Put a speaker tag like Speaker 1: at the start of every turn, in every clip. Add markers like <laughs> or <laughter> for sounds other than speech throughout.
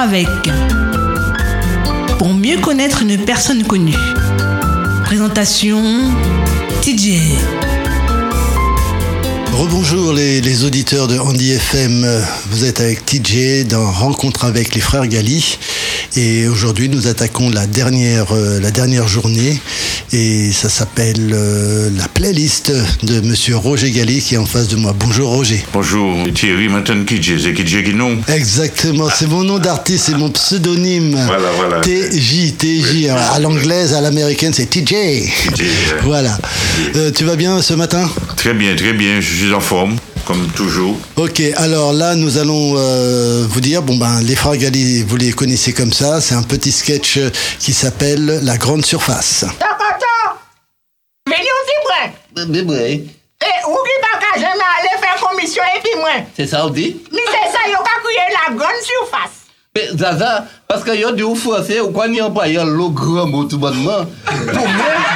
Speaker 1: avec. Pour mieux connaître une personne connue. Présentation TJ.
Speaker 2: Rebonjour les, les auditeurs de Andy FM. Vous êtes avec TJ dans Rencontre avec les frères Gali. Et aujourd'hui, nous attaquons la dernière, euh, la dernière journée. Et ça s'appelle euh, la playlist de monsieur Roger Gali qui est en face de moi. Bonjour Roger.
Speaker 3: Bonjour, Thierry maintenant KJ, c'est KJ qui non
Speaker 2: Exactement, c'est mon nom d'artiste, c'est mon pseudonyme.
Speaker 3: Voilà, voilà.
Speaker 2: TJ, TJ. À l'anglaise, à l'américaine, c'est TJ.
Speaker 3: TJ,
Speaker 2: Voilà. Euh, tu vas bien ce matin?
Speaker 3: Très bien, très bien, je suis en forme, comme toujours.
Speaker 2: Ok, alors là, nous allons euh, vous dire, bon ben, les frères Gali, vous les connaissez comme ça, c'est un petit sketch qui s'appelle La Grande Surface.
Speaker 4: Tokoto,
Speaker 5: Bebe. Eh?
Speaker 4: E, ou ki pa ka jeme ale fe komisyon epi mwen.
Speaker 5: Se sa ou di?
Speaker 4: Mi se sa yo ka kouye la gran soufas.
Speaker 5: Pe, Zaza, paske yo di ou fwase, ou kwa ni an pa yon lo gran botou banman. Pou mwen,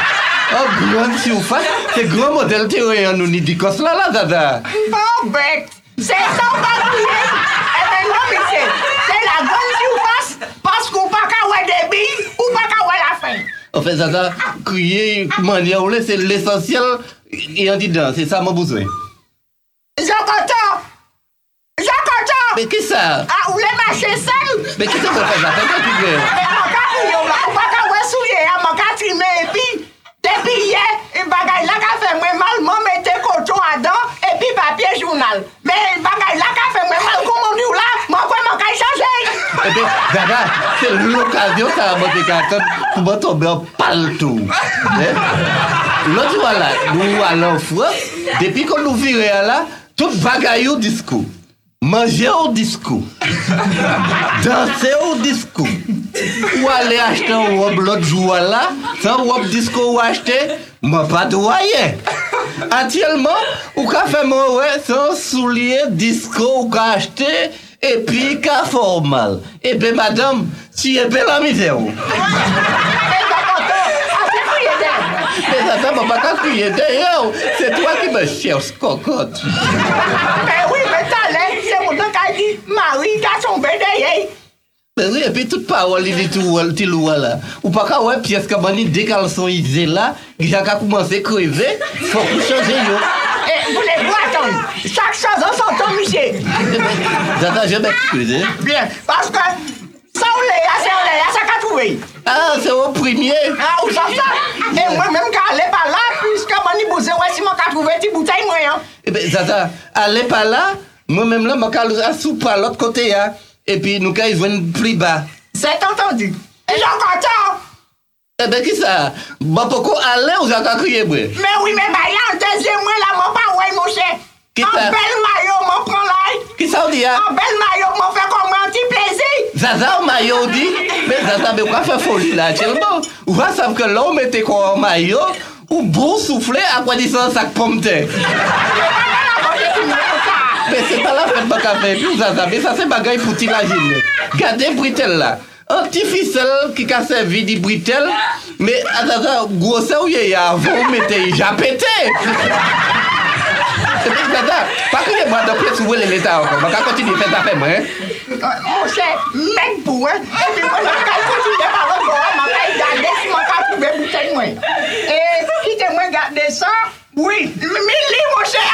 Speaker 5: an gran soufas, se gran model te yo yon nou ni dikos la la, Zaza.
Speaker 4: Bon, bek. Se sa ou pa kouye, e men non mi se, se la gran soufas, paske ou pa ka wè debi, ou pa ka wè la fey.
Speaker 5: on fait ça, ça, crier, commander, c'est l'essentiel et on dit dedans, c'est ça mon besoin.
Speaker 4: J'entends J'entends
Speaker 5: Mais qui ça
Speaker 4: Ah, ou les marchés
Speaker 5: seuls Mais qui ça pour faire ça Fais pas
Speaker 4: tout clair. Mais on va crier, on va pas souiller, on va trimer et puis, depuis hier, une bagaille là qui a fait moi mal, moi mettez coton à dents et puis papier journal. Mais une bagaille là qui a fait moi mal, comme on dit là, moi quoi,
Speaker 5: mon caille changer. Eh bien, Gaga, c'est l'occasion, ça, mon décarton. Ou ba tombe an pal tou. Lò di wala, nou wala an fwa, depi kon nou vire ala, tout bagay ou diskou. Manje ou diskou. Danse ou diskou. Ou ale achete ou wop lot jou wala, san wop diskou ou achete, mwen pa dwaye. Atyelman, ou ka fè mwen wè, san souliye diskou ou ka achte, epi ka formal. Ebe, madame, si ebe la mizè ou.
Speaker 4: Mè zata mè baka kouye
Speaker 5: de yo, se twa ki mè chèws kokot.
Speaker 4: Mè wè mè talè, se mè tan ka di, mari ka sombe de
Speaker 5: yey. E pe tout pa wali di tou wali ti lou wala. Ou pa ka wè piyes ka bani dekal son ize la, gija ka koumanse kreve, fò kou chanje yo.
Speaker 4: E, boulè, wè atan, chak chaz an son ton mije.
Speaker 5: Zata, jè bè kouze.
Speaker 4: Bien, paske, sa ou lè ya, se ou lè ya, sa ka touve.
Speaker 5: Ah, se ou primye.
Speaker 4: Ah, ou sa sa. E mwen mèm ka ale pa la, pwiske bani bouze wè si mwen ka touve ti boutay mwen.
Speaker 5: E be, Zata, ale pa la, mwen mèm la mwen ka asou pa lot kote ya. epi nou ka yvwen pli ba.
Speaker 4: Se tonton di, e jan
Speaker 5: kontan. Ebe ki sa, ba poko ale ou jan ka kriye bwe?
Speaker 4: Me oui, me bayan, dezye mwen la mwen pa woy monshe.
Speaker 5: Ki
Speaker 4: sa?
Speaker 5: An
Speaker 4: bel mayo mwen pran lay.
Speaker 5: Ki sa ou di ya?
Speaker 4: An bel mayo mwen fe kon mwen ti plezi.
Speaker 5: Zaza ou mayo ou di? Me zaza be kwa fe foli la chelbo. Ou va sav ke lou mette kon mayo ou bon souffle akwa disan sak pomte. Pe se ta la fèt baka fè, pi ou zazabe, sa se bagay pou ti la jine. Gade britel la. An ti fisel ki ka sevi di britel, me azaza gwose ou ye ya avon mette yi japete. Se pe zaza, pa ki de mwa dope sou wè lè leta ankon, baka kontini fè zafè mwen. Mwen
Speaker 4: se, men pou, eh? e pi mwen an kal kontini de parol mwen, mwen kal gade si mwen ka poube britel mwen. E, ki te mwen gade sa, Oui, mi li mouche,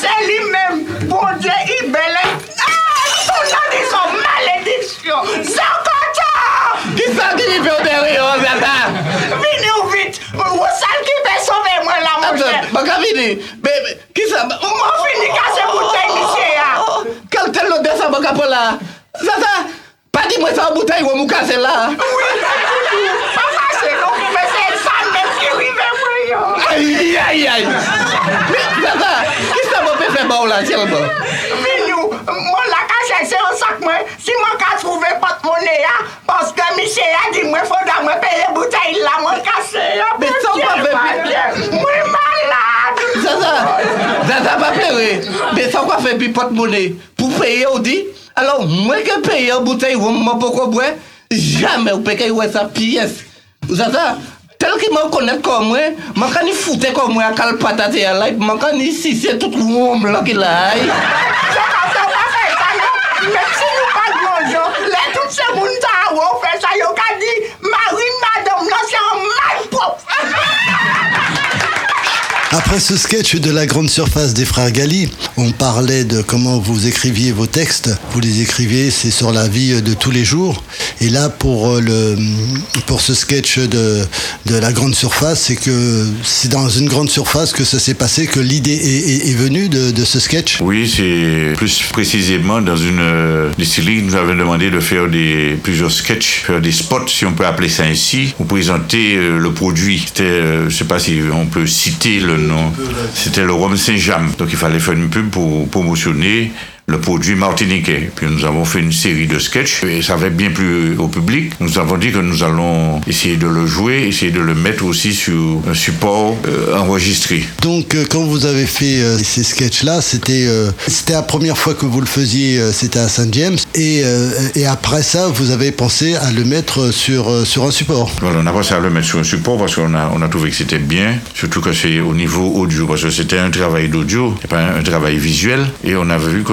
Speaker 4: se li mèm, bon diè, i belè. Son nan di son malediksyon, zan kata!
Speaker 5: Ki sa ki li fè ou
Speaker 4: beri ou, zata? Vini ou vit, ou sal ki be sove mwen la
Speaker 5: mouche. Baka vini, bebe, ki
Speaker 4: sa... Mwen vini kase boutè misye
Speaker 5: ya. Kal tel nou desan baka pou la. Zata, pa di mwen sa boutè yon mou kase la.
Speaker 4: Oui! Ay, ay, ay. Mi, tata,
Speaker 5: ki sa mwen pe fe ba ou la tel ba? Bon? Mi
Speaker 4: nou, mwen la ka chese yon sak mwen, si mwen ka trouve pot mounen ya, paske mi se ya di mwen foda mwen peye boutay la mwen kase
Speaker 5: ya. Be, sa ou pa
Speaker 4: fe pi? Mwen malade.
Speaker 5: Zaza, zaza pa pere. Be, sa ou pa fe pi pot mounen? Pou peye ou di? Alors, mwen ke peye boutay ou mwen poko bwen, jame ou peke yon sa piyes. Zaza, Tel ki man konet kon mwen, man kan ni foute kon mwen akal patate ya lay, man kan ni sise tout woum la ki lay.
Speaker 4: Se kan se wap fè sa yo, men si nou pa glonjo, le tout se moun ta wou fè sa yo, ka di, mari madame la se an man pop.
Speaker 2: Après ce sketch de la grande surface des frères Gali, on parlait de comment vous écriviez vos textes. Vous les écriviez, c'est sur la vie de tous les jours. Et là, pour, euh, le, pour ce sketch de, de la grande surface, c'est que c'est dans une grande surface que ça s'est passé, que l'idée est, est- venue de, de ce sketch.
Speaker 3: Oui, c'est plus précisément dans une euh, distillerie, nous avons demandé de faire des, plusieurs sketchs, faire des spots, si on peut appeler ça ainsi, pour présenter euh, le produit. C'était, euh, je sais pas si on peut citer le c'était le rhum Saint-James. Donc il fallait faire une pub pour promotionner le produit martiniquais. Puis nous avons fait une série de sketchs et ça avait bien plu au public. Nous avons dit que nous allons essayer de le jouer, essayer de le mettre aussi sur un support euh, enregistré.
Speaker 2: Donc, euh, quand vous avez fait euh, ces sketchs-là, c'était euh, c'était la première fois que vous le faisiez, c'était à Saint James. Et, et après ça, vous avez pensé à le mettre sur, sur un support.
Speaker 3: Voilà, on a pensé à le mettre sur un support parce qu'on a, on a trouvé que c'était bien, surtout que c'est au niveau audio, parce que c'était un travail d'audio, pas un, un travail visuel. Et on avait vu que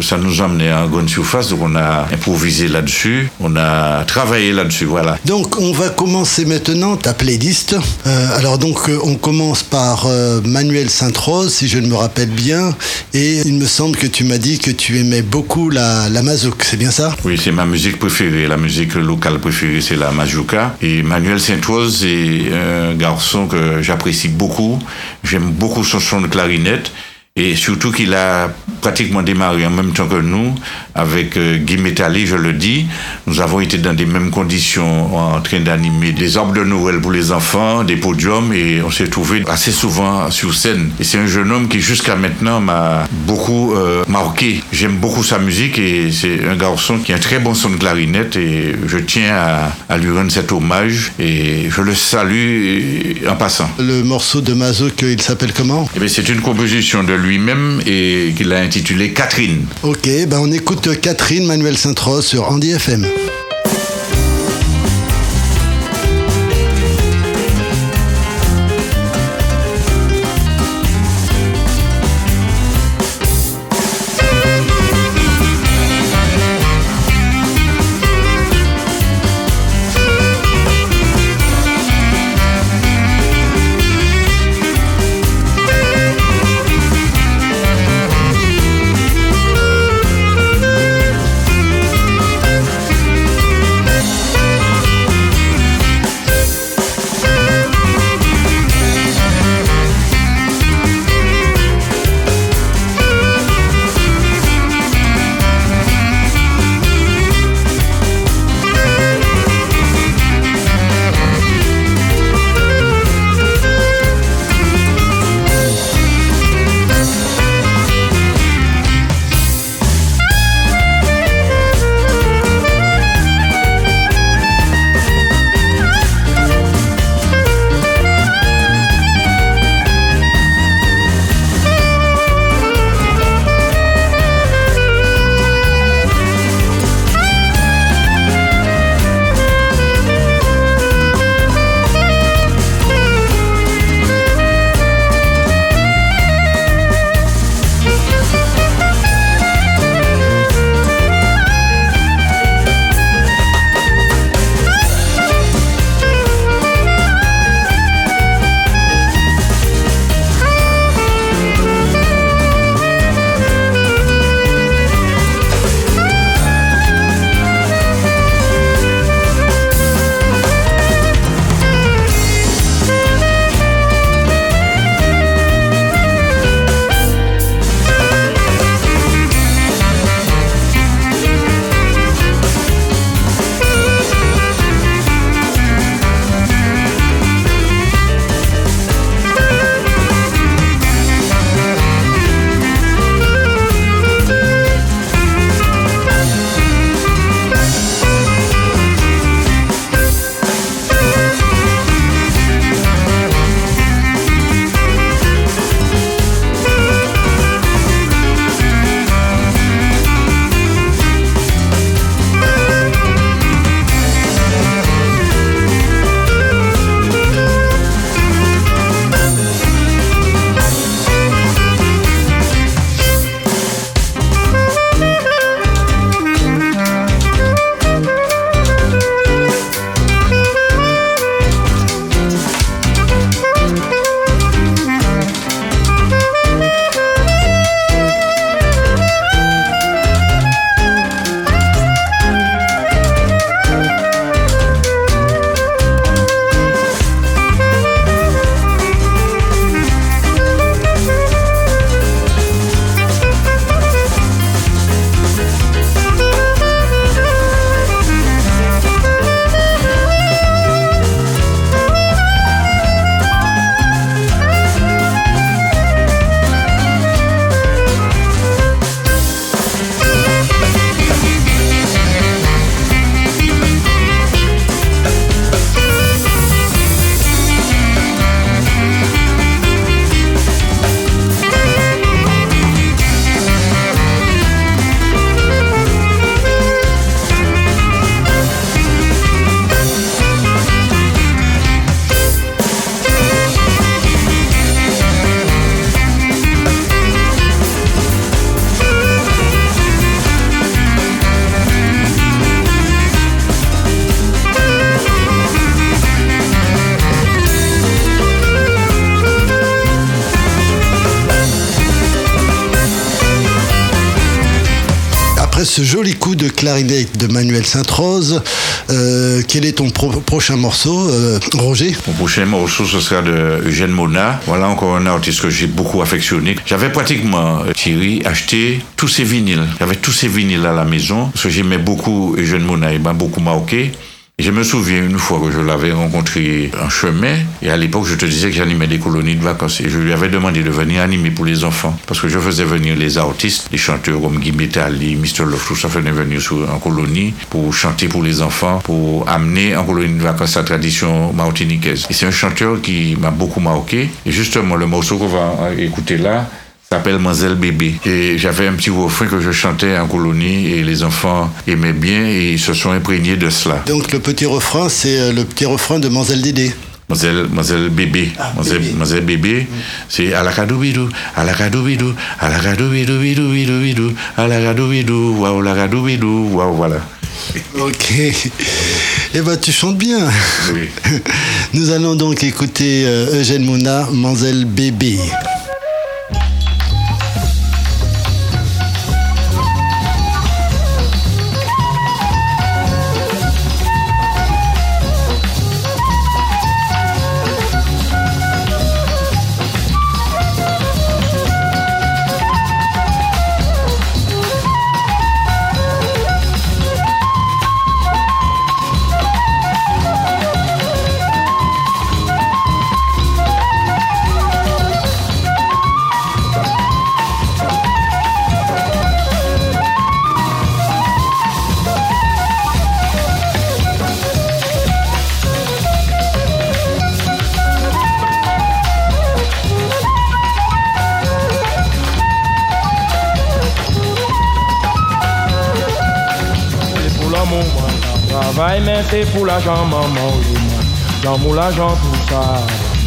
Speaker 3: ça nous emmenait en grande surface, donc on a improvisé là-dessus, on a travaillé là-dessus, voilà.
Speaker 2: Donc, on va commencer maintenant ta playlist. Euh, alors, donc, euh, on commence par euh, Manuel Sainte-Rose, si je ne me rappelle bien. Et il me semble que tu m'as dit que tu aimais beaucoup la, la mazouk, c'est bien ça?
Speaker 3: Oui, c'est ma musique préférée. La musique locale préférée, c'est la majuka. Et Manuel Saint-Rose est un garçon que j'apprécie beaucoup. J'aime beaucoup son son de clarinette. Et surtout qu'il a pratiquement démarré en même temps que nous, avec euh, Guy Métali, je le dis. Nous avons été dans des mêmes conditions en train d'animer des arbres de Noël pour les enfants, des podiums, et on s'est trouvé assez souvent sur scène. Et c'est un jeune homme qui jusqu'à maintenant m'a beaucoup euh, marqué. J'aime beaucoup sa musique et c'est un garçon qui a un très bon son de clarinette et je tiens à, à lui rendre cet hommage et je le salue en passant.
Speaker 2: Le morceau de mazouk, il s'appelle comment?
Speaker 3: Eh c'est une composition de lui-même et qu'il a intitulée Catherine.
Speaker 2: Ok, ben on écoute Catherine Manuel Sainte-Rose sur Andy FM. Quel est ton prochain morceau, euh, Roger?
Speaker 3: Mon prochain morceau, ce sera de Eugène Mona. Voilà encore un artiste que j'ai beaucoup affectionné. J'avais pratiquement, Thierry, acheté tous ces vinyles. J'avais tous ces vinyles à la maison, parce que j'aimais beaucoup Eugène Mona, il m'a beaucoup marqué. Je me souviens une fois que je l'avais rencontré en chemin, et à l'époque, je te disais que j'animais des colonies de vacances, et je lui avais demandé de venir animer pour les enfants, parce que je faisais venir les artistes, les chanteurs comme Guy Metali, Mr. Love, tout ça venait venir en colonie pour chanter pour les enfants, pour amener en colonie de vacances la tradition martiniquaise. Et c'est un chanteur qui m'a beaucoup marqué, et justement, le morceau qu'on va écouter là, s'appelle Mademoiselle Bébé. Et j'avais un petit refrain que je chantais en colonie et les enfants aimaient bien et ils se sont imprégnés de cela.
Speaker 2: Donc le petit refrain, c'est euh, le petit refrain de Mademoiselle Dédé.
Speaker 3: Mademoiselle, Bébé. Ah, Mademoiselle, Bébé, c'est à la bidou, à la bidou, à la bidou, bidou, bidou, bidou, à la bidou, waouh, la bidou, waouh, voilà.
Speaker 2: Ok. Eh ben, tu chantes bien. Oui. <laughs> Nous allons donc écouter euh, Eugène Mouna, Mademoiselle Bébé.
Speaker 6: C'est pour l'argent, maman, J'en moule l'argent, tout ça.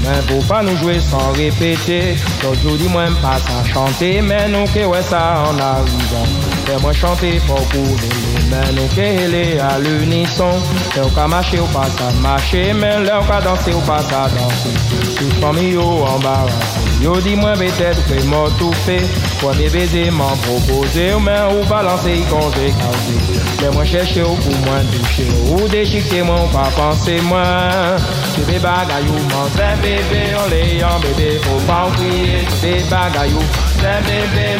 Speaker 6: Mais faut pas nous jouer sans répéter. Aujourd'hui, moi, pas à chanter, mais nous, que ouais, ça en arrivant. Fais-moi chanter pour couler, mais nous, que à l'unisson. L'heure qu'à marcher ou pas à marcher, mais l'heure qu'à danser ou pas à danser. Tout famille, yo, embarrassé. Yo, dis-moi, peut-être, fais-moi tout fait. Premier baiser, m'en proposer, mais ou balancer, quand j'ai causé. Mais moi chercher ou pour moi toucher Ou déchiqueter moi ou pas penser moi. Bébé bagayou, mon c'est bébé On les en bébé, faut pas crier. Bébé bagayou, c'est bébé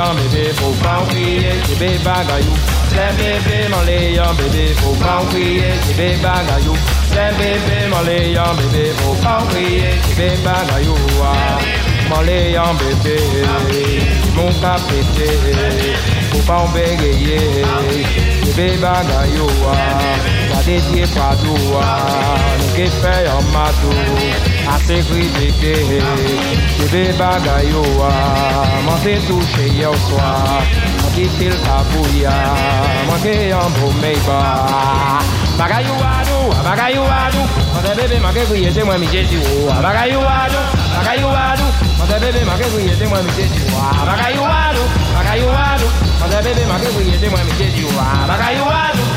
Speaker 6: en bébé, faut pas en crier. Bébé bagayou, c'est bébé On les en bébé, faut pas crier. Bébé bagayou, c'est bébé On les en bébé, faut pas en crier. Bébé bagayou, Mon les en bébé Mon cap pété Faut pas en bégayer Bébé bagayoua Gade diye padoua Nou ke madou Ase kri deke Bébé bagayoua Man te touche yon swa Man ki til kabouya Man ke yon pou meyba Bagayoua nou, bagayoua nou se jesi ou Bagayoua nou, bébé man ke kriye se mwen mi jesi ou Bagayoua nou, bagayoua nou Mother baby, my girl, you say when me get you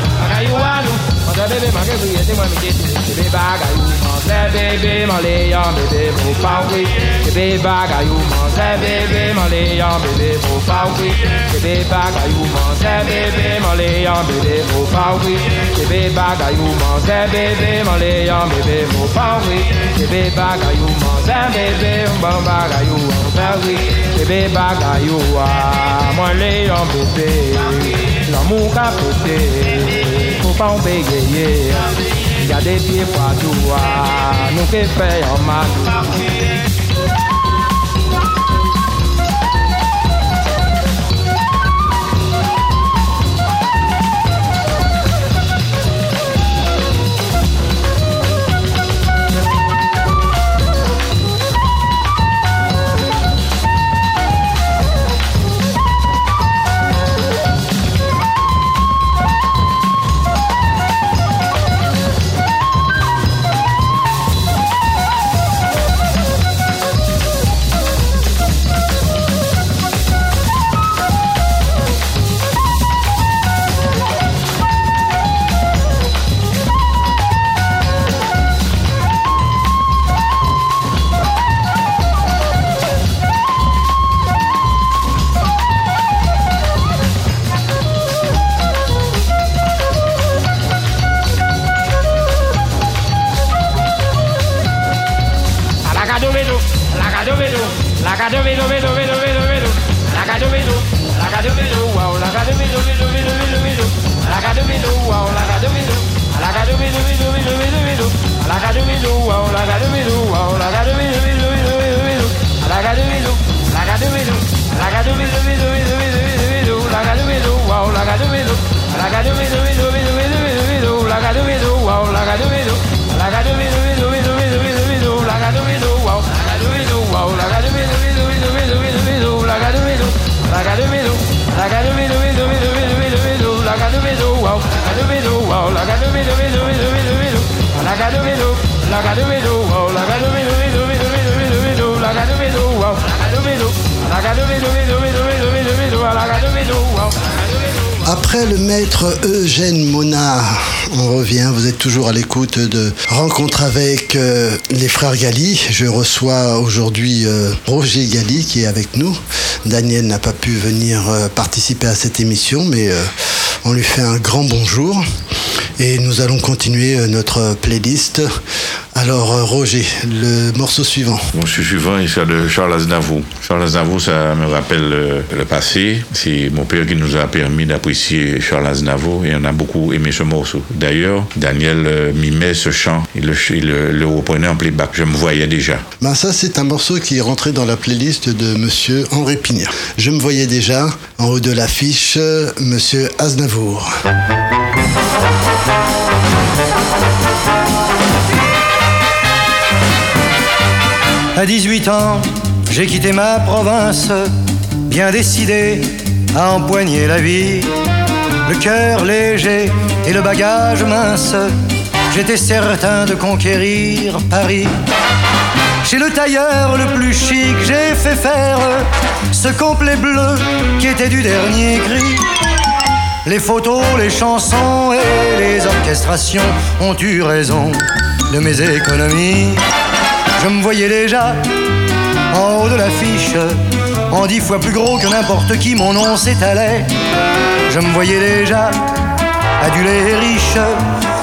Speaker 6: Mother baby, girl, you say when me get baby baga you. Mother baby, my lay on baby, move out with, baby baga you. Mother baby, my lay on baby, move out with, baby baga you. Mother baby, my lay on baby, move out with, baby baga you. Mother baby, my lay on baby, move out with, baby baga you. Mother baby, baga you, mother with, baby baga you ah, my lay on bébé, l'amour qu'a pété, faut pas en bégayer. Y a des pieds partout, nous qui fait en mal.
Speaker 2: Après le maître Eugène Monard, on revient, vous êtes toujours à l'écoute de Rencontre avec euh, les frères Gali. Je reçois aujourd'hui euh, Roger Gali qui est avec nous. Daniel n'a pas pu venir euh, participer à cette émission, mais on lui fait un grand bonjour. Et nous allons continuer notre playlist alors, euh, Roger, le morceau suivant.
Speaker 3: Le morceau suivant, sera de Charles Aznavour. Charles Aznavour, ça me rappelle le, passé. C'est mon père qui nous a permis d'apprécier Charles Aznavour et on a beaucoup aimé ce morceau. D'ailleurs, Daniel euh, mimait ce chant. Il le, reprenait en playback. Je me voyais déjà.
Speaker 2: Ben ça, c'est un morceau qui est rentré dans la playlist de Monsieur Henri Pignard. Je me voyais déjà en haut de l'affiche, Monsieur Aznavour.
Speaker 7: À 18 ans, j'ai quitté ma province, bien décidé à empoigner la vie. Le cœur léger et le bagage mince, j'étais certain de conquérir Paris. Chez le tailleur le plus chic, j'ai fait faire ce complet bleu qui était du dernier cri. Les photos, les chansons et les orchestrations ont eu raison de mes économies. Je me voyais déjà en haut de l'affiche, en dix fois plus gros que n'importe qui, mon nom s'étalait. Je me voyais déjà adulé et riche,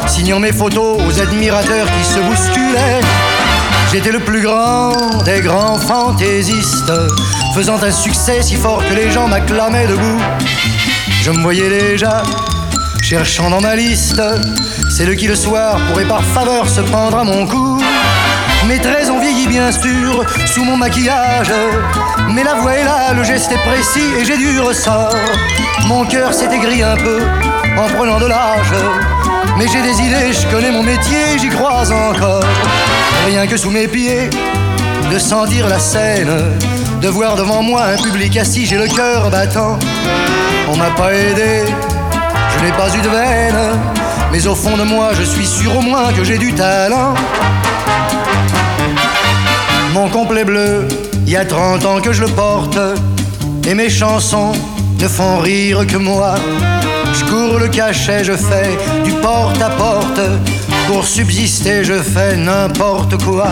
Speaker 7: signant mes photos aux admirateurs qui se bousculaient. J'étais le plus grand des grands fantaisistes, faisant un succès si fort que les gens m'acclamaient debout. Je me voyais déjà cherchant dans ma liste celle qui le soir pourrait par faveur se prendre à mon cou. Mes traits ont vieilli bien sûr sous mon maquillage. Mais la voix est là, le geste est précis et j'ai du ressort. Mon cœur s'est aigri un peu en prenant de l'âge. Mais j'ai des idées, je connais mon métier, j'y crois encore. Rien que sous mes pieds, de sentir la scène, de voir devant moi un public assis, j'ai le cœur battant. On m'a pas aidé, je n'ai pas eu de veine, mais au fond de moi, je suis sûr au moins que j'ai du talent. Mon complet bleu, il y a 30 ans que je le porte, et mes chansons ne font rire que moi. Je cours le cachet, je fais du porte à porte, pour subsister, je fais n'importe quoi.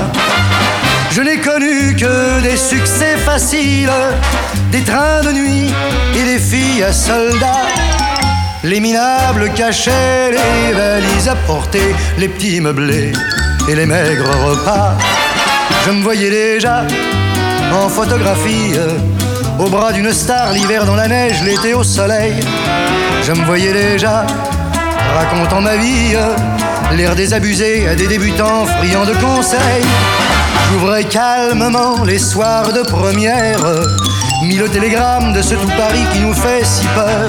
Speaker 7: Je n'ai connu que des succès faciles, des trains de nuit et des filles à soldats. Les minables cachets, les valises à porter, les petits meublés et les maigres repas. Je me voyais déjà en photographie, au bras d'une star, l'hiver dans la neige, l'été au soleil. Je me voyais déjà racontant ma vie, l'air désabusé à des débutants friands de conseils. J'ouvrais calmement les soirs de première, mis le télégramme de ce tout Paris qui nous fait si peur,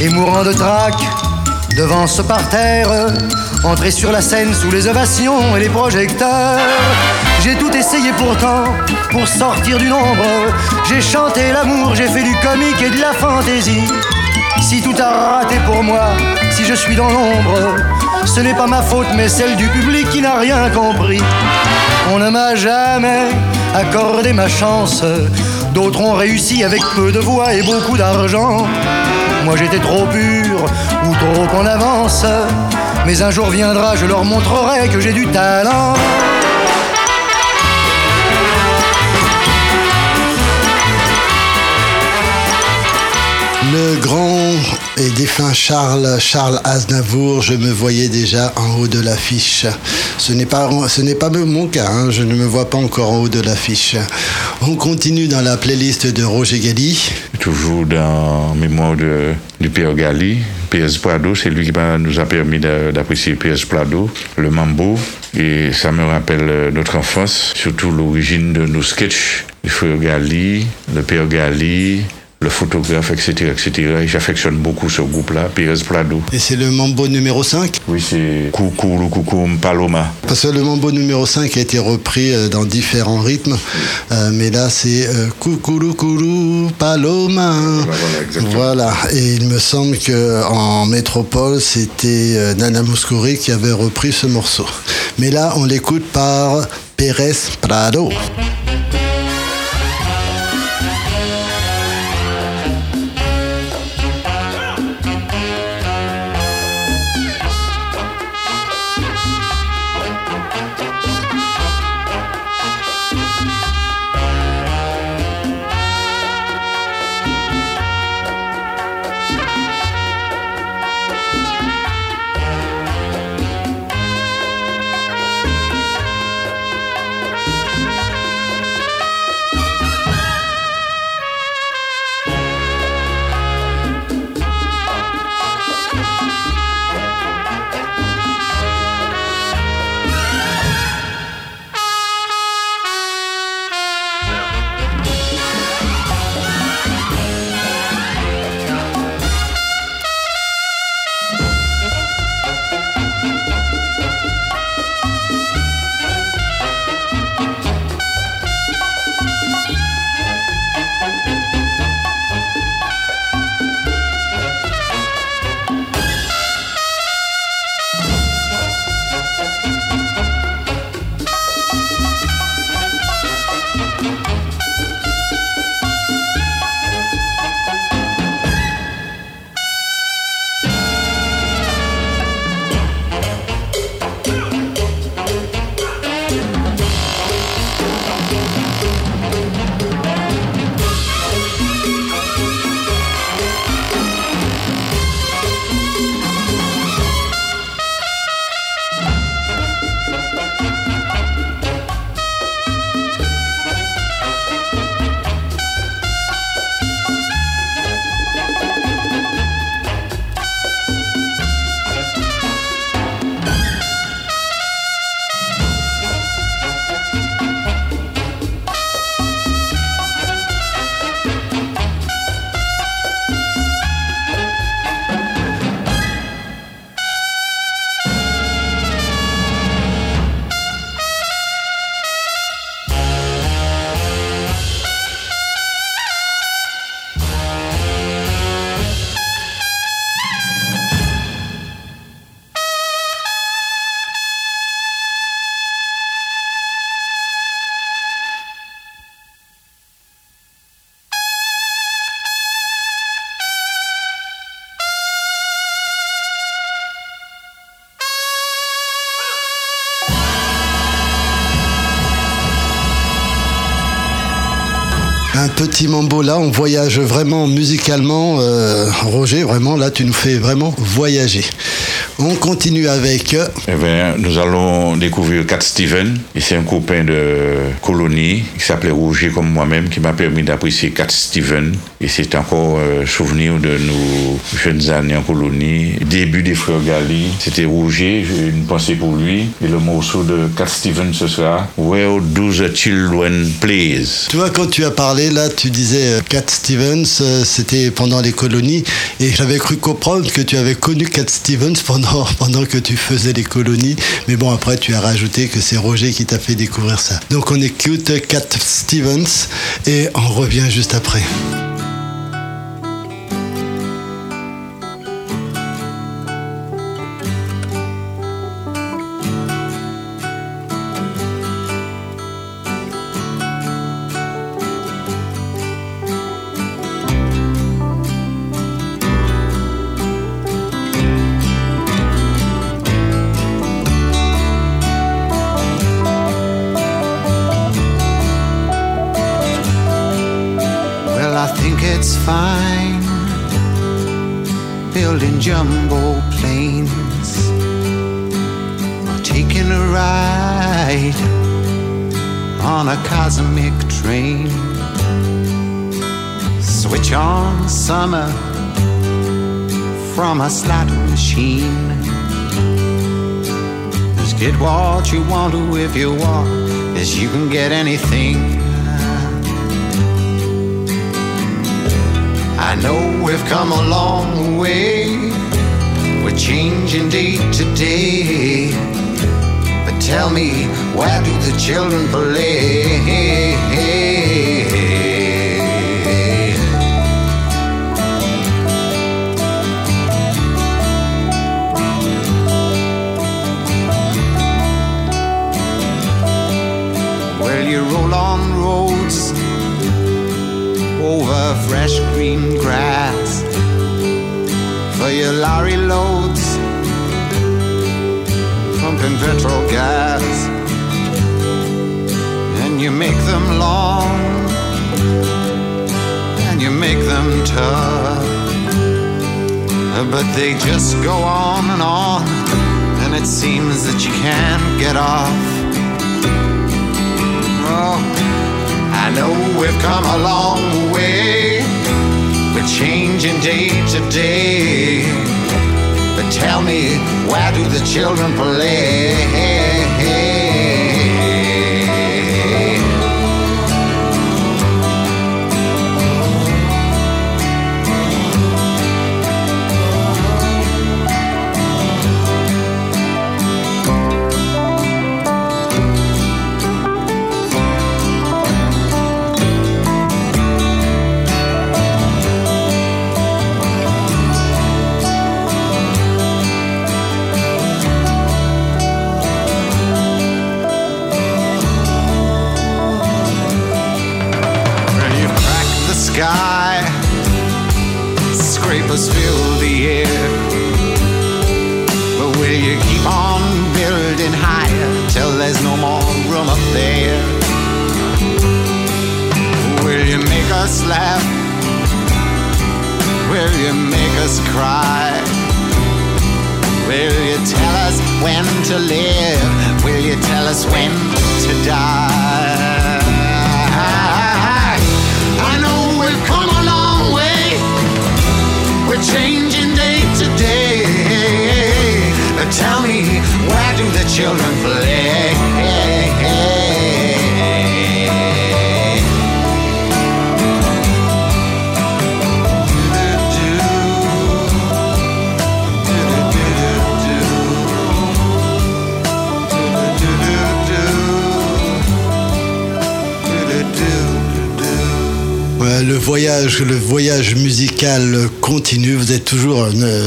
Speaker 7: et mourant de trac devant ce parterre, entrer sur la scène sous les ovations et les projecteurs. J'ai tout essayé pourtant pour sortir du nombre. J'ai chanté l'amour, j'ai fait du comique et de la fantaisie. Si tout a raté pour moi, si je suis dans l'ombre, ce n'est pas ma faute mais celle du public qui n'a rien compris. On ne m'a jamais accordé ma chance. D'autres ont réussi avec peu de voix et beaucoup d'argent. Moi j'étais trop pur ou trop en avance. Mais un jour viendra, je leur montrerai que j'ai du talent.
Speaker 2: Le grand Et défunt Charles, Charles Aznavour, je me voyais déjà en haut de l'affiche. Ce n'est pas, pas mon cas, hein, je ne me vois pas encore en haut de l'affiche. On continue dans la playlist de Roger Gali.
Speaker 3: Toujours dans mémoire de, du Père Gali. PS Prado, c'est lui qui nous a permis d'apprécier PS Prado, le mambo. Et ça me rappelle euh, notre enfance, surtout l'origine de nos sketchs. Le frère Gali, le Père Gali, le photographe, etc. etc. Et j'affectionne beaucoup ce groupe-là, Pérez Prado.
Speaker 2: Et c'est le mambo numéro 5
Speaker 3: Oui, c'est Coucou, Coucou, Paloma.
Speaker 2: Parce que le mambo numéro 5 a été repris euh, dans différents rythmes, euh, mais là c'est euh, Coucou, Coucou, Paloma.
Speaker 3: Voilà,
Speaker 2: voilà, et il me semble qu'en métropole, c'était Nana Mouskouri qui avait repris ce morceau. Mais là, on l'écoute par Pérez Prado. Un petit mambo là, on voyage vraiment musicalement. Euh, Roger, vraiment là, tu nous fais vraiment voyager. On continue avec. Euh,
Speaker 3: eh bien, nous allons découvrir Cat Steven. Et c'est un copain de colonie qui s'appelait Roger comme moi-même qui m'a permis d'apprécier Cat Steven. Et c'est encore euh, souvenir de nos jeunes années en colonie. Début des frères Gali. C'était Roger, j'ai une pensée pour lui. Et le morceau de Cat Steven ce sera Where do the children please?
Speaker 2: Tu vois, quand tu as parlé là, tu disais euh, Cat Stevens, c'était pendant les colonies. Et j'avais cru comprendre que tu avais connu Cat Stevens pendant <laughs> pendant, que tu faisais les colonies. Mais bon, après, tu as rajouté que c'est Roger qui t'a fait découvrir ça. Donc on écoute Cat Stevens et on revient juste après.
Speaker 8: Building jumbo planes, taking a ride on a cosmic train. Switch on summer from a slot machine. Just get what you want to if you want, as you can get anything. I know we've come a long way. Changing day to day. But tell me, where do the children play? You roll on roads over fresh green grass for your lorry loads, pumping petrol gas, and you make them long and you make them tough, but they just go on and on, and it seems that you can't get off. Oh, I know we've come a long way. We're changing day to day. But tell me, where do the children play?
Speaker 2: Musical continue. Vous êtes toujours, ne,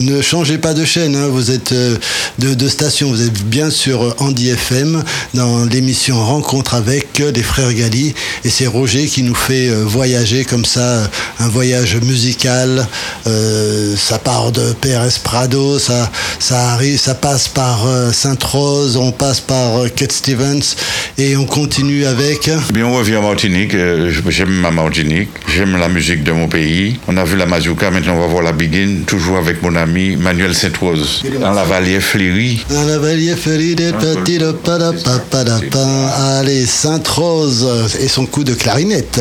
Speaker 2: ne changez pas de chaîne. hein. Vous êtes euh, de, de station. Vous êtes bien sur Andy FM dans l'émission Rencontre avec euh, les frères Gali. Et c'est Roger qui nous fait euh, voyager comme ça, euh, un voyage musical. Euh, ça part de PRS Prado, ça, ça arrive, ça passe par euh, Sainte-Rose, on passe par euh, Cat Stevens et on continue avec.
Speaker 3: Bien, on revient en Martinique. euh, J'aime ma Martinique. J'aime la musique de mon pays. On a vu la mazouka, maintenant on va voir la begin, toujours avec mon ami Manuel Sainte-Rose. Dans la vallée fleurie.
Speaker 2: Dans la vallée fleurie des petits de. Allez, Sainte-Rose et son coup de clarinette.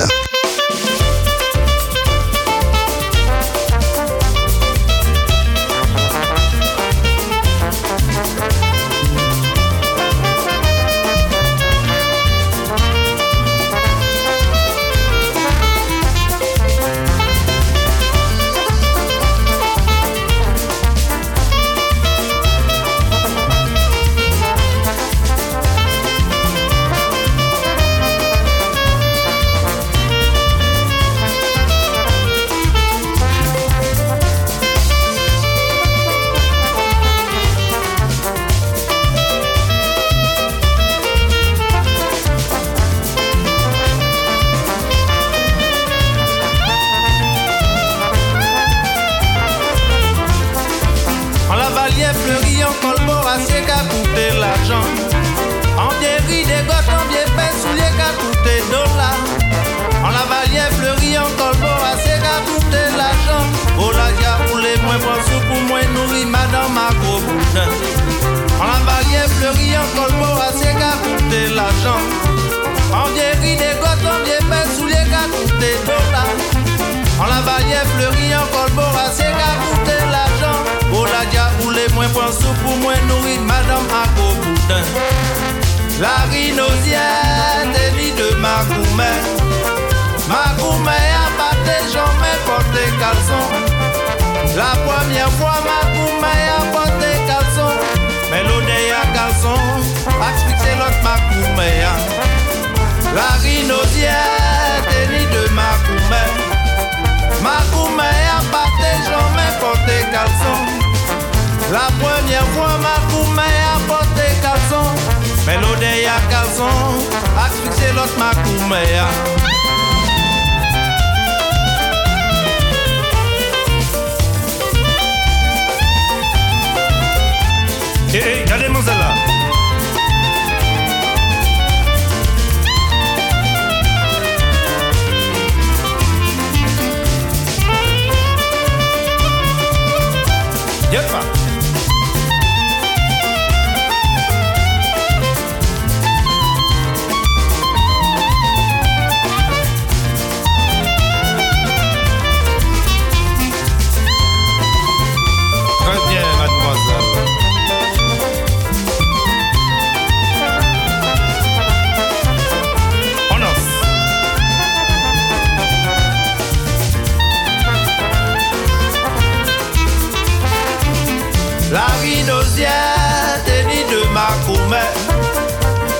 Speaker 8: je
Speaker 9: ris encore pour assez de l'argent. On vient rire des gosses, on vient faire sous les gars des dollars. On la vaillait fleurir encore pour assez de l'argent. Pour la dia ou les moins points sous pour moi nourrir madame à Goboutin. La rhinosienne est vie de Magoumé. Magoumé a battu jamais porté caleçon. La première fois, La première fois ma gourmet a porté caleçon. Mais l'odeur à caleçon, a fixé l'autre ma gourmet.
Speaker 10: Hé, hé, regardez-moi celle-là. Yep.
Speaker 9: Rhinosienne ni de ma gourmet.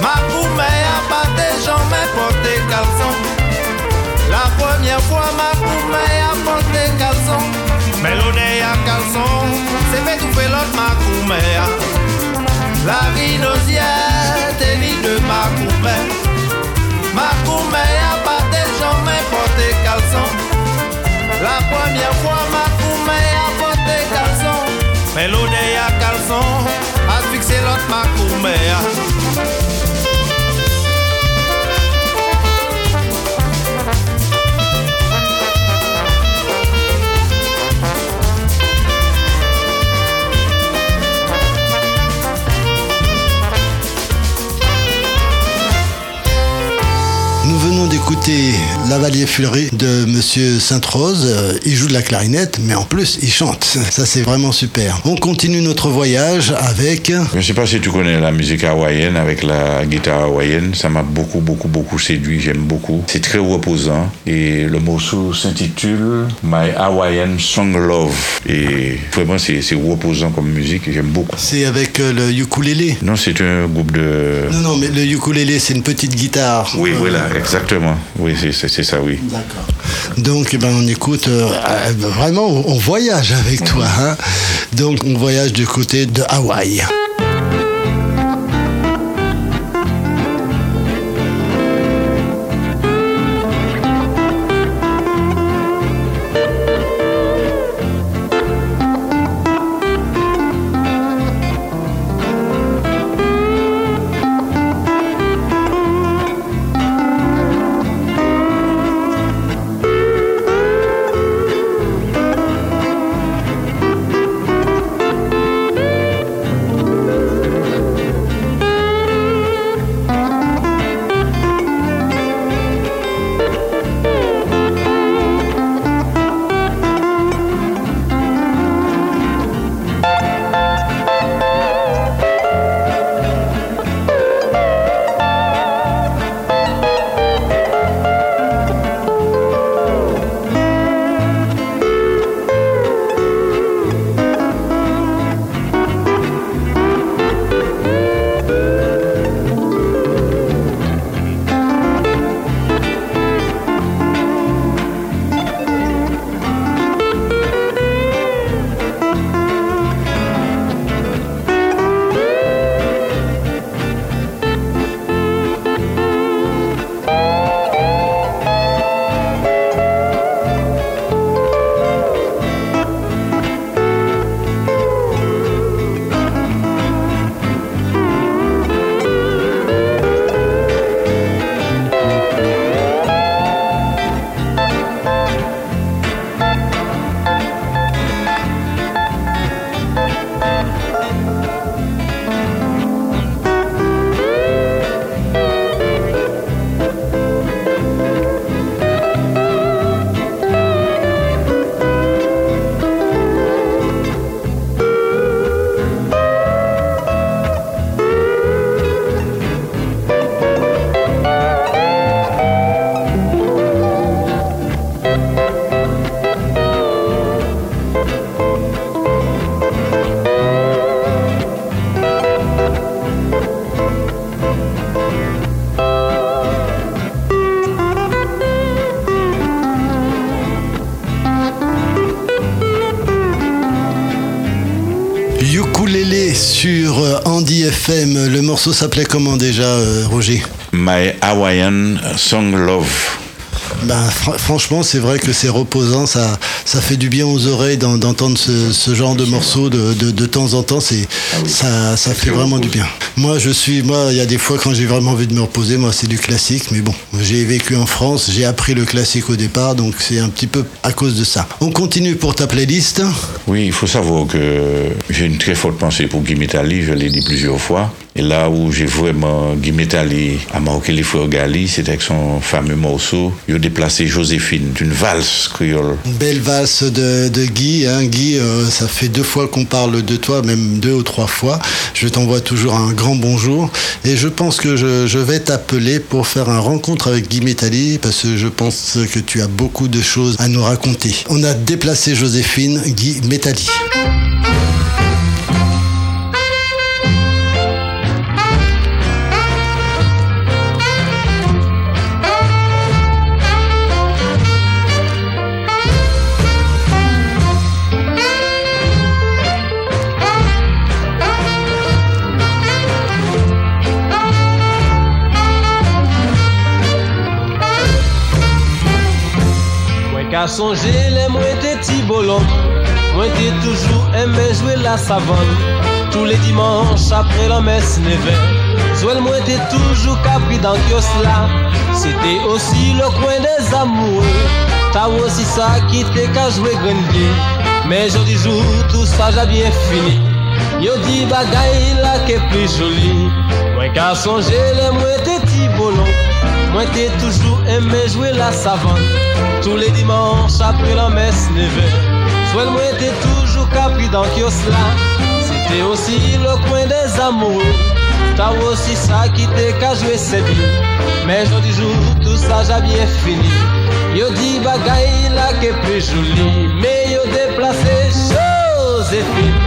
Speaker 9: Ma gourmet a batté jamais porté caleçon. La première fois ma gourmet a porté caleçon. Mais l'odeur à caleçon, c'est fait tout fait l'autre ma gourmet. La rhinosienne ni de ma gourmet. Ma gourmet a batté jamais porté caleçon. La première fois ma gourmet a porté caleçon. Mais l'odeur l'autre ma
Speaker 2: d'écouter Lavalier Fleury de Monsieur Sainte-Rose. Il joue de la clarinette, mais en plus, il chante. Ça, c'est vraiment super. On continue notre voyage avec...
Speaker 3: Je ne sais pas si tu connais la musique hawaïenne avec la guitare hawaïenne. Ça m'a beaucoup, beaucoup, beaucoup séduit. J'aime beaucoup. C'est très reposant. Et le morceau s'intitule My Hawaiian Song Love. Et vraiment, c'est reposant comme musique. J'aime beaucoup.
Speaker 2: C'est avec euh, le ukulélé.
Speaker 3: Non, c'est un groupe de.
Speaker 2: Non, non, mais le ukulélé, c'est une petite guitare.
Speaker 3: Oui,
Speaker 2: Euh,
Speaker 3: voilà, exactement. Oui, c'est- ça, oui.
Speaker 2: Donc, eh ben, on écoute. euh, euh, vraiment, on on voyage avec toi. hein. Donc, on voyage du côté de Hawaï. Morceau s'appelait comment déjà, euh, Roger?
Speaker 3: My Hawaiian Song Love.
Speaker 2: Ben, fr- franchement, c'est vrai que c'est reposant, ça, ça fait du bien aux oreilles d'en- d'entendre ce, ce genre de morceaux de, de, de temps en temps. C'est, ça, ça fait vraiment du bien. Moi, je suis, moi, il y a des fois quand j'ai vraiment envie de me reposer, moi, c'est du classique. Mais bon, j'ai vécu en France, j'ai appris le classique au départ, donc c'est un petit peu à cause de ça. On continue pour ta playlist.
Speaker 3: Oui, il faut savoir que j'ai une très forte pensée pour Guy Métali, je l'ai dit plusieurs fois. Et là où j'ai vraiment Guy Métali a marqué les frères Gali, c'était avec son fameux morceau Il a déplacé Joséphine d'une valse créole.
Speaker 2: Une belle valse de, de Guy. Hein. Guy, euh, ça fait deux fois qu'on parle de toi, même deux ou trois fois. Je t'envoie toujours un grand bonjour. Et je pense que je, je vais t'appeler pour faire un rencontre avec Guy Métali, parce que je pense que tu as beaucoup de choses à nous raconter. On a déplacé Joséphine, Guy Métali.
Speaker 11: Mwen ka sonje le mwen te ti bolon Mwen te toujou eme jwe la savane. Tous les dimanches après la messe neve Zwel mwen te toujou kapri dans kios la C'était aussi le coin des amoureux. Ta aussi ça qui te ka joué grandi Mais jodi jour tout ça j'ai bien fini. Yo di bagay la ke plus joli. Mwen ka sonje le mwen te ti bolon Mwen te toujou eme jouer la savane Tous les dimanches après la messe neve Soit mwen te toujou kapri dans kios la C'était aussi le coin des amoureux T'as aussi ça qui te ka joué c'est bien. Mais jodi jour tout ça j'ai bien fini. Yo di bagay la ke plus joli Mais yo déplacé Joséphine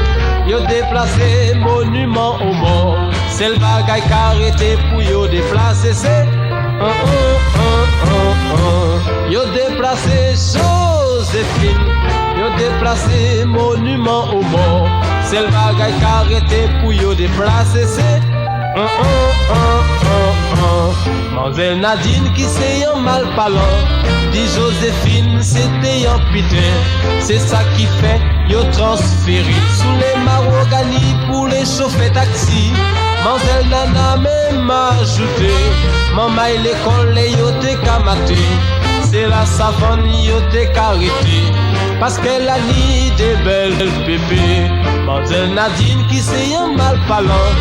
Speaker 11: Yo déplacé monument aux morts C'est le bagay carrété pour yo déplacer c'est Yo déplacé Joséphine Yo déplacé monument aux morts C'est le bagay carrété pour yo déplacer c'est un, un. Mademoiselle Nadine qui c'est un mal parlant. Dit Joséphine c'était un putain. C'est ça qui fait yo transféré Sous les marogani pour les chauffer taxi Mademoiselle Nana même ajouté. Maman l'école et yo te C'est la savane yo te karité Parce qu'elle a ni des belles bébés Mademoiselle Nadine qui c'est un mal parlant.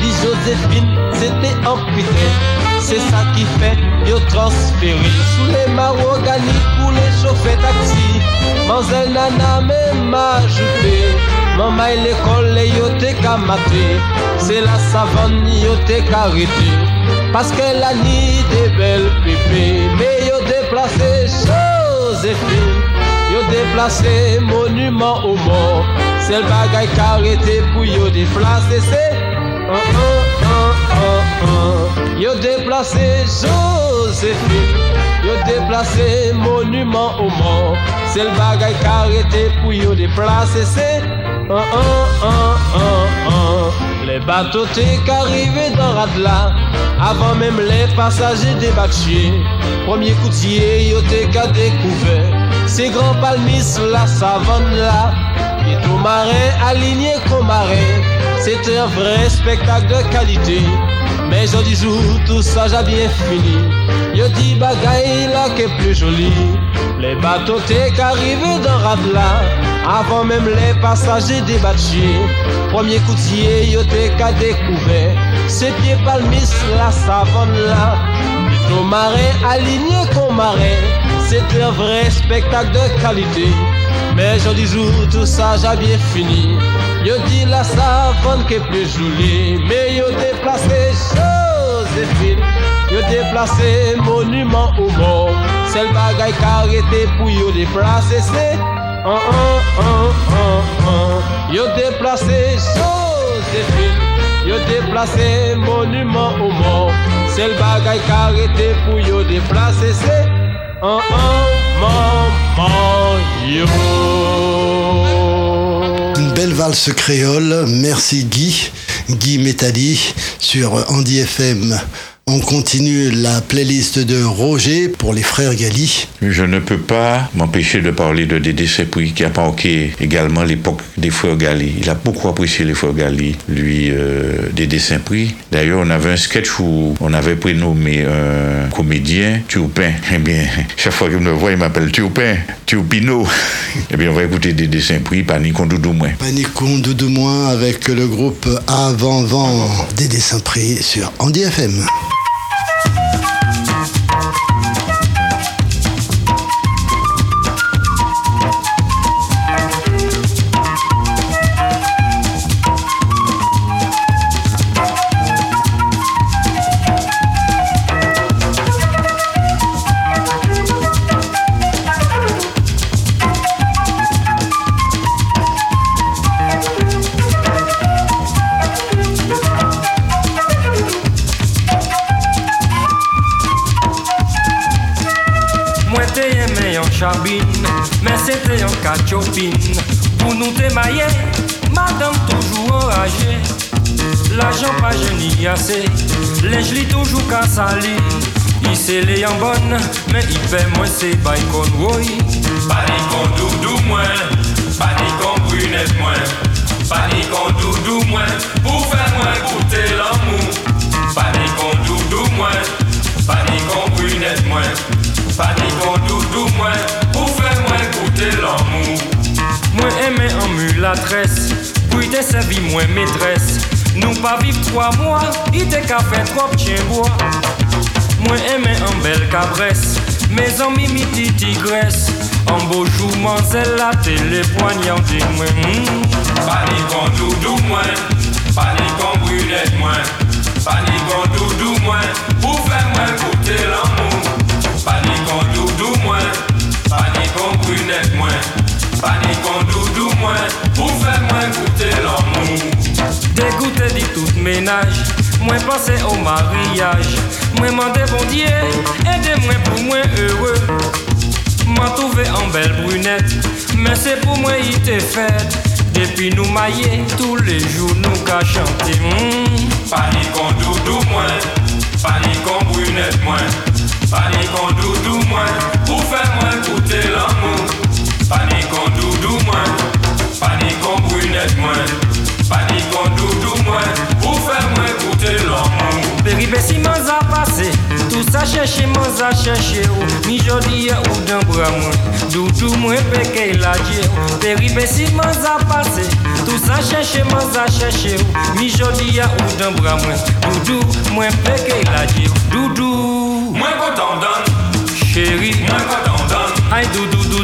Speaker 11: Dit Joséphine c'était putain. C'est ça qui fait yo transféré sous les marogani pour les chauffer taxi. Mademoiselle Nana même ajouté. Maman et l'école et yo te kamaté. C'est la savane yo te karité. Parce qu'elle a ni des belles pépés. Mais yo déplacé Joséphine. Yo déplacé monument aux morts. C'est le bagay karité pour yo déplacer. C'est un, un, un. Yo déplacé Joséphine Yo déplacé monument aux morts C'est le bagay carrété pour yo déplacer C'est un, un, un. Les bateaux t'es qu'arrivés dans Radla Avant même les passagers débatchés Premier coutier yo t'es qu'à découvert. Ces grands palmis la savane là. Et tout marin aligné comme marin C'était un vrai spectacle de qualité mais jodi jour tout ça j'ai bien fini. Yo dit bagay là qui est plus joli. Les bateaux t'es qu'arrivés dans Radla Avant même les passagers débatchés Premier coutier yo t'es qu'à découvert Ces pieds palmis la savane là. Nos marins alignés comme marin C'était un vrai spectacle de qualité. Mais jodi jour tout ça j'ai bien fini Yo dit la savane qui est plus jolie Mais yo déplacé Joséphine Yo déplacé monument aux morts C'est le bagay carrété pour yo déplacer C'est un, un, un, un. Yo déplacé Joséphine Yo déplacé monument aux morts C'est le bagay carrété pour yo déplacer C'est un, un, yo
Speaker 2: belle valse créole. Merci Guy, Guy Métalli sur Andy FM. On continue la playlist de Roger pour les frères Gali.
Speaker 3: Je ne peux pas m'empêcher de parler de Dédé Sepouy qui a marqué également l'époque des frères Gali. Il a beaucoup apprécié les frères Gali, lui, euh, Dédé Saint-Prix. D'ailleurs, on avait un sketch où on avait prénommé un comédien, Turpin. <laughs> Eh bien, chaque fois qu'il me voit, il m'appelle Turpin, Turpino. <laughs> eh bien, on va écouter Dédé Saint-Prix, Panique on doudou moins.
Speaker 2: Panique on doudou moins avec le groupe Avant Vent, Dédé Saint-Prix sur Andy FM.
Speaker 12: Pour nous démailler, madame toujours enragée. L'argent pas génie assez, les lis toujours qu'à salir. Il s'est en bonne, mais il fait moins c'est bail servi moins maîtresse. Nous pas vivre trois mois, il t'est qu'à faire trop chien bois. Moi aimé en belle cabresse, mes amis miti tigresse. En beau jour, manselle la télé poignardée, moi.
Speaker 13: Panique en doudou moins, panique en brunette moins, panique en doudou moins, pour faire moins goûter l'amour. Panique en doudou moins, panique en brunette moins, panique en pour faire moins goûter l'amour.
Speaker 12: Dégoûté de tout ménage, moi pensais au mariage. Moi mandé bon Dieu, aidez-moi pour moi heureux. M'en trouvé en belle brunette, mais c'est pour moi il t'est fait. Depuis nous mailler, tous les jours nous qu'à chanter. Mm.
Speaker 13: Panique en doudou moins, panique en brunette moins, panique en doudou moins, pour faire moins goûter l'amour. Panique en doudou moins, panique en brunette moins, panique en doudou moins, pour faire moins goûter l'amour.
Speaker 12: Péripéties m'en a passé, tout ça chercher m'en a cherché ou Mi joli ou d'un bras moins, doudou moins péché la a passé, tout ça chercher m'en a cherché ou Mi joli ou d'un bras moins, doudou moins péché la dieu Doudou,
Speaker 13: Moins content donne,
Speaker 12: chéri, aïe doudou doudou,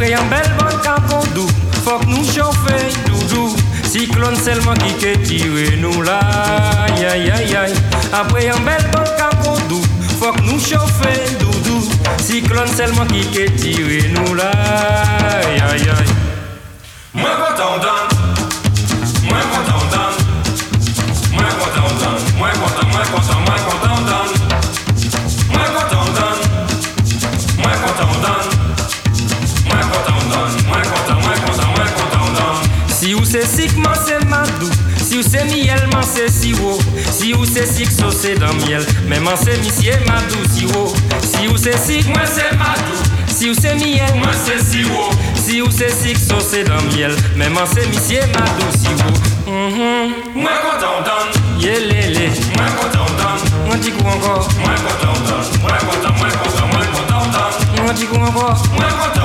Speaker 12: Après un bel bon capondou, faut que nous chauffer, doudou. Cyclone seulement qui que tire nous là, aïe aïe aïe aïe. Après un bel bon capondou, faut que nous chauffer, doudou. Cyclone seulement qui que tire nous là, aïe aïe aïe.
Speaker 13: Moins content donne,
Speaker 12: Si ou c'est miel, man c'est siwo. Si ou c'est sick, so c'est dans miel. Mais man c'est monsieur madou siwo. Si ou c'est sick,
Speaker 13: Moi c'est madou,
Speaker 12: si ou c'est miel,
Speaker 13: moi c'est siwo,
Speaker 12: Si ou c'est sick, so c'est dans miel. Mais man c'est monsieur madou siwo.
Speaker 13: Moins content donne,
Speaker 12: Yelele.
Speaker 13: moins content donne,
Speaker 12: Un petit coup encore?
Speaker 13: moins content donne, moins content, moins content, moins content donne,
Speaker 12: Un petit coup encore?
Speaker 13: moins content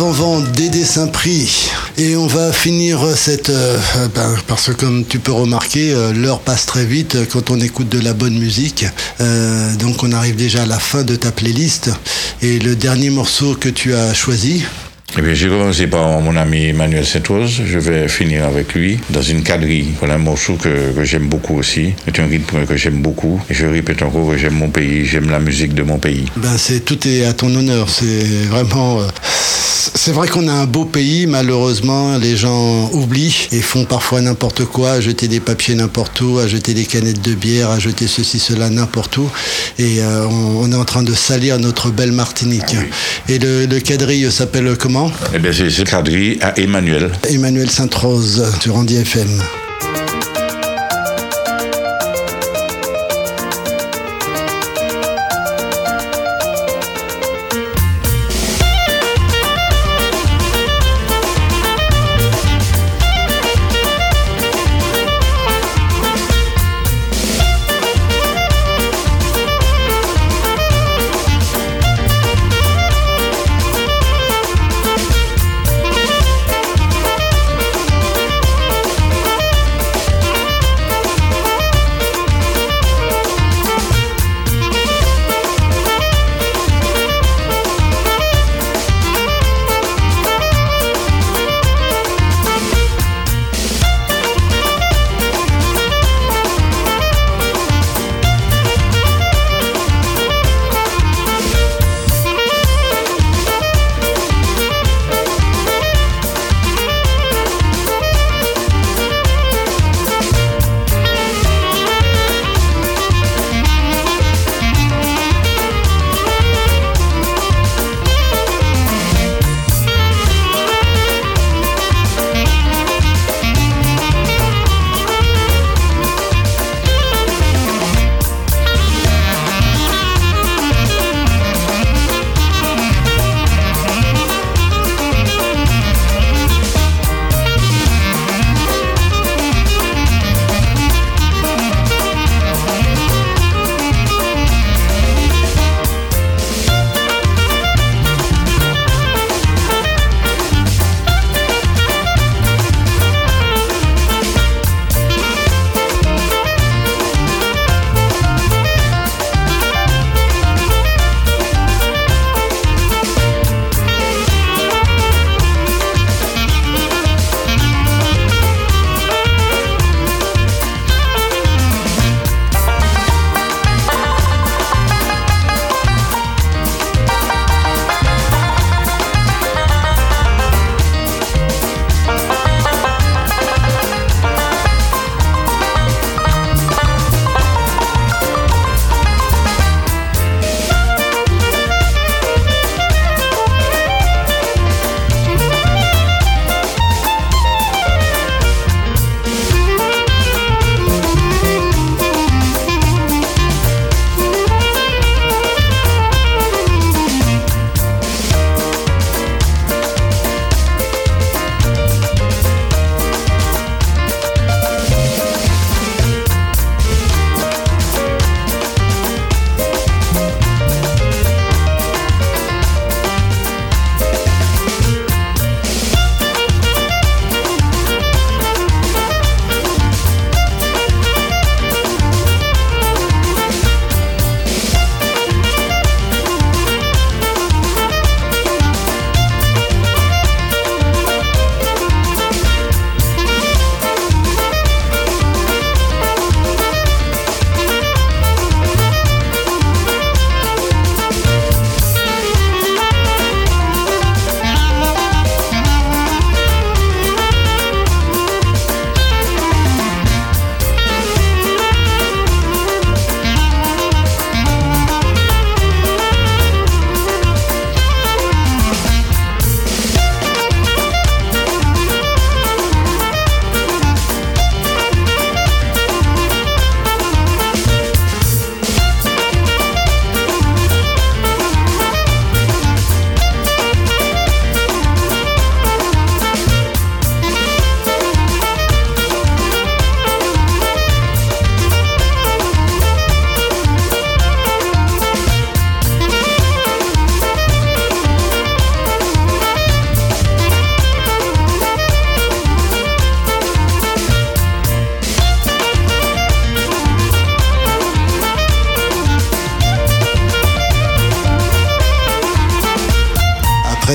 Speaker 2: groupe avant-vente Dédé Saint-Prix. Et on va finir cette... euh, ben, parce que comme tu peux remarquer, euh, l'heure passe très vite quand on écoute de la bonne musique. Euh, donc on arrive déjà à la fin de ta playlist. Et le dernier morceau que tu as choisi,
Speaker 3: Eh bien, j'ai commencé par mon ami Emmanuel Saint-Rose. Je vais finir avec lui dans une quadrille. Voilà un morceau que, que j'aime beaucoup aussi. C'est un rythme que j'aime beaucoup. Et je répète encore que j'aime mon pays, j'aime la musique de mon pays.
Speaker 2: Ben c'est tout est à ton honneur. C'est vraiment. C'est vrai qu'on a un beau pays. Malheureusement, les gens oublient et font parfois n'importe quoi, à jeter des papiers n'importe où, à jeter des canettes de bière, à jeter ceci, cela n'importe où. Et euh, on, on est en train de salir notre belle Martinique. Et le, le quadrille s'appelle comment?
Speaker 3: Eh bien, c'est ce quadrille à Emmanuel.
Speaker 2: Emmanuel Sainte-Rose sur Andy FM.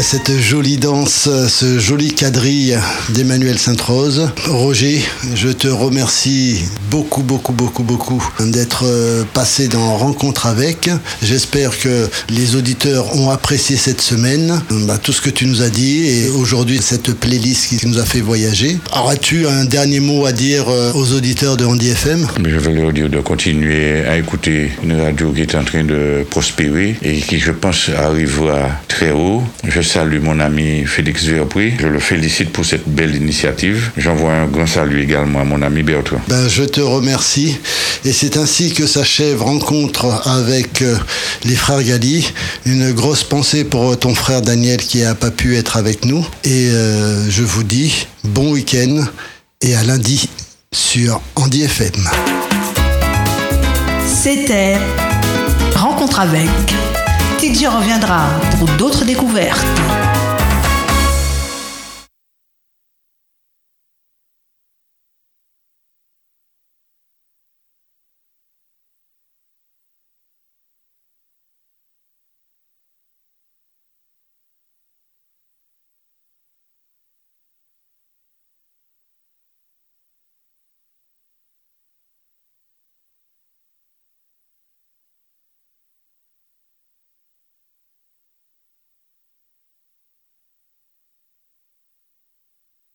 Speaker 2: Cette jolie danse, ce joli quadrille d'Emmanuel Sainte-Rose. Roger, je te remercie beaucoup, beaucoup, beaucoup, beaucoup d'être euh, passé dans Rencontre avec. J'espère que les auditeurs ont apprécié cette semaine, bah, tout ce que tu nous as dit et aujourd'hui cette playlist qui nous a fait voyager. Auras-tu un dernier mot à dire euh, aux auditeurs de Andy FM
Speaker 3: Je veux leur dire de continuer à écouter une radio qui est en train de prospérer et qui, je pense, arrivera très haut. Salue mon ami Félix Verpré. Je le félicite pour cette belle initiative. J'envoie un grand salut également à mon ami Bertrand.
Speaker 2: Ben, je te remercie. Et c'est ainsi que s'achève rencontre avec euh, les frères Gali. Une grosse pensée pour ton frère Daniel qui n'a pas pu être avec nous. Et euh, je vous dis bon week-end et à lundi sur Andy FM.
Speaker 1: C'était Rencontre avec. TJ reviendra pour d'autres découvertes.